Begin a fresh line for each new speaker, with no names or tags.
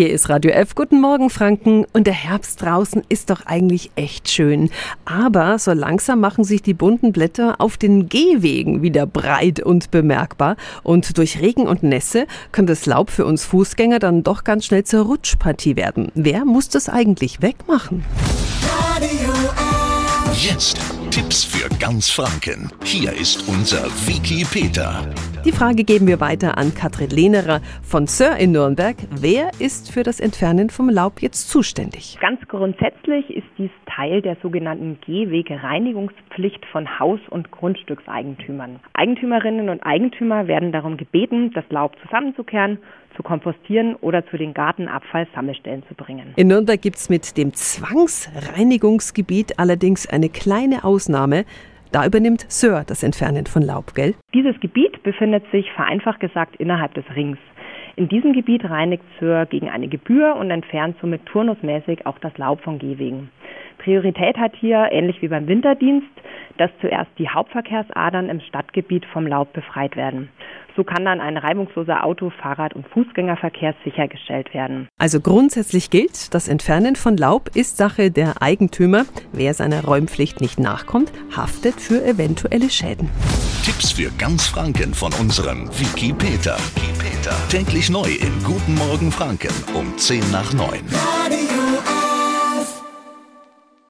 Hier ist Radio F. Guten Morgen, Franken. Und der Herbst draußen ist doch eigentlich echt schön. Aber so langsam machen sich die bunten Blätter auf den Gehwegen wieder breit und bemerkbar. Und durch Regen und Nässe kann das Laub für uns Fußgänger dann doch ganz schnell zur Rutschpartie werden. Wer muss das eigentlich wegmachen?
Radio F. Jetzt Tipps für ganz Franken. Hier ist unser Wiki Peter.
Die Frage geben wir weiter an Katrin Lehnerer von Sir in Nürnberg. Wer ist für das Entfernen vom Laub jetzt zuständig?
Ganz grundsätzlich ist dies Teil der sogenannten Gehwegereinigungspflicht von Haus- und Grundstückseigentümern. Eigentümerinnen und Eigentümer werden darum gebeten, das Laub zusammenzukehren zu kompostieren oder zu den Gartenabfallsammelstellen zu bringen.
In Nürnberg gibt es mit dem Zwangsreinigungsgebiet allerdings eine kleine Ausnahme. Da übernimmt Sir das Entfernen von Laub, gell?
Dieses Gebiet befindet sich vereinfacht gesagt innerhalb des Rings. In diesem Gebiet reinigt Sir gegen eine Gebühr und entfernt somit turnusmäßig auch das Laub von Gehwegen. Priorität hat hier, ähnlich wie beim Winterdienst, dass zuerst die Hauptverkehrsadern im Stadtgebiet vom Laub befreit werden. So kann dann ein reibungsloser Auto-, Fahrrad- und Fußgängerverkehr sichergestellt werden.
Also grundsätzlich gilt, das Entfernen von Laub ist Sache der Eigentümer. Wer seiner Räumpflicht nicht nachkommt, haftet für eventuelle Schäden.
Tipps für ganz Franken von unserem Wiki Peter. Täglich neu in Guten Morgen Franken um 10 nach 9.